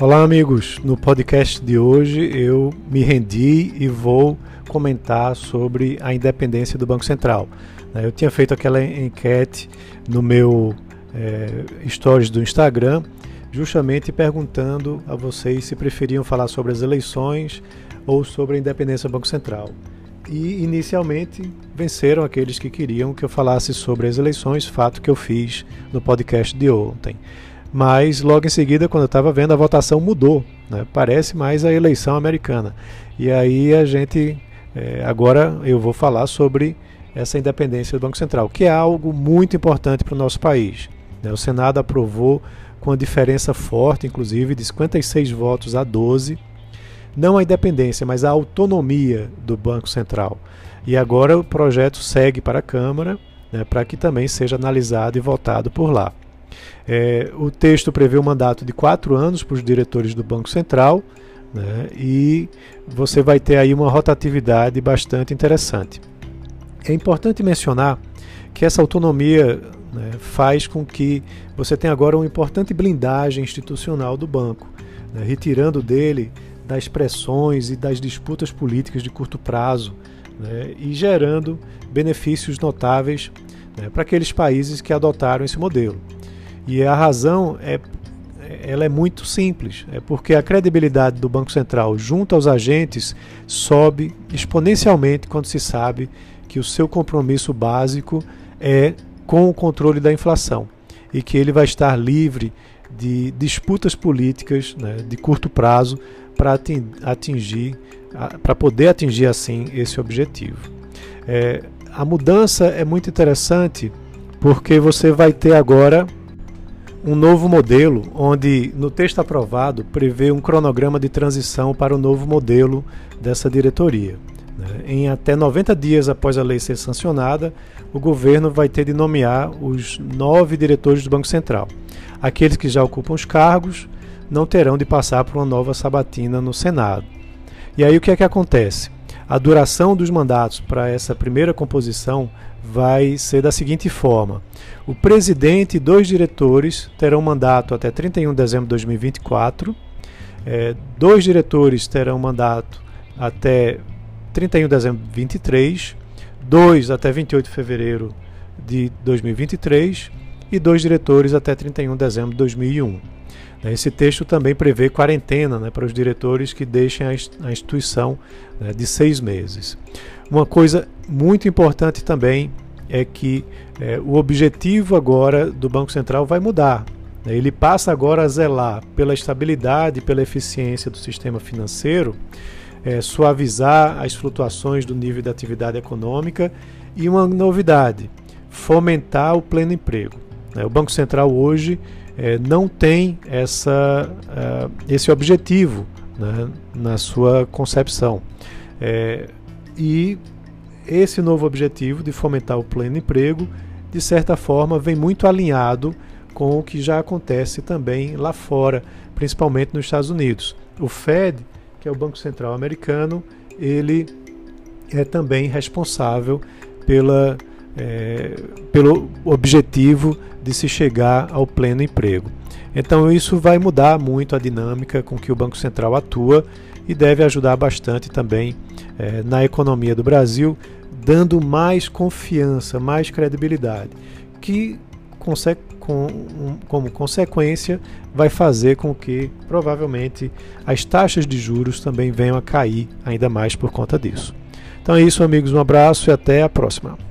Olá, amigos. No podcast de hoje eu me rendi e vou comentar sobre a independência do Banco Central. Né, eu tinha feito aquela enquete no meu é, stories do Instagram, justamente perguntando a vocês se preferiam falar sobre as eleições ou sobre a independência do Banco Central. E inicialmente venceram aqueles que queriam que eu falasse sobre as eleições, fato que eu fiz no podcast de ontem mas logo em seguida, quando eu estava vendo, a votação mudou. Né? Parece mais a eleição americana. E aí a gente, é, agora eu vou falar sobre essa independência do Banco Central, que é algo muito importante para o nosso país. Né? O Senado aprovou com a diferença forte, inclusive, de 56 votos a 12, não a independência, mas a autonomia do Banco Central. E agora o projeto segue para a Câmara, né, para que também seja analisado e votado por lá. É, o texto prevê um mandato de quatro anos para os diretores do Banco Central né, e você vai ter aí uma rotatividade bastante interessante. É importante mencionar que essa autonomia né, faz com que você tenha agora uma importante blindagem institucional do banco, né, retirando dele das pressões e das disputas políticas de curto prazo né, e gerando benefícios notáveis né, para aqueles países que adotaram esse modelo. E a razão é ela é muito simples, é porque a credibilidade do Banco Central junto aos agentes sobe exponencialmente quando se sabe que o seu compromisso básico é com o controle da inflação e que ele vai estar livre de disputas políticas né, de curto prazo para atingir, para poder atingir assim esse objetivo. É, a mudança é muito interessante porque você vai ter agora um novo modelo, onde no texto aprovado prevê um cronograma de transição para o novo modelo dessa diretoria. Né? Em até 90 dias após a lei ser sancionada, o governo vai ter de nomear os nove diretores do Banco Central. Aqueles que já ocupam os cargos não terão de passar por uma nova sabatina no Senado. E aí o que é que acontece? A duração dos mandatos para essa primeira composição vai ser da seguinte forma: o presidente e dois diretores terão mandato até 31 de dezembro de 2024, é, dois diretores terão mandato até 31 de dezembro de 2023, dois até 28 de fevereiro de 2023 e dois diretores até 31 de dezembro de 2001. Esse texto também prevê quarentena né, para os diretores que deixem a instituição né, de seis meses. Uma coisa muito importante também é que é, o objetivo agora do Banco Central vai mudar. Né? Ele passa agora a zelar pela estabilidade, pela eficiência do sistema financeiro, é, suavizar as flutuações do nível de atividade econômica e uma novidade, fomentar o pleno emprego. Né? O Banco Central hoje é, não tem essa, uh, esse objetivo né, na sua concepção. É, e esse novo objetivo de fomentar o pleno emprego, de certa forma, vem muito alinhado com o que já acontece também lá fora, principalmente nos Estados Unidos. O Fed, que é o Banco Central americano, ele é também responsável pela, é, pelo objetivo de se chegar ao pleno emprego. Então isso vai mudar muito a dinâmica com que o Banco Central atua e deve ajudar bastante também é, na economia do Brasil, dando mais confiança, mais credibilidade, que com, como consequência vai fazer com que provavelmente as taxas de juros também venham a cair ainda mais por conta disso. Então é isso, amigos. Um abraço e até a próxima.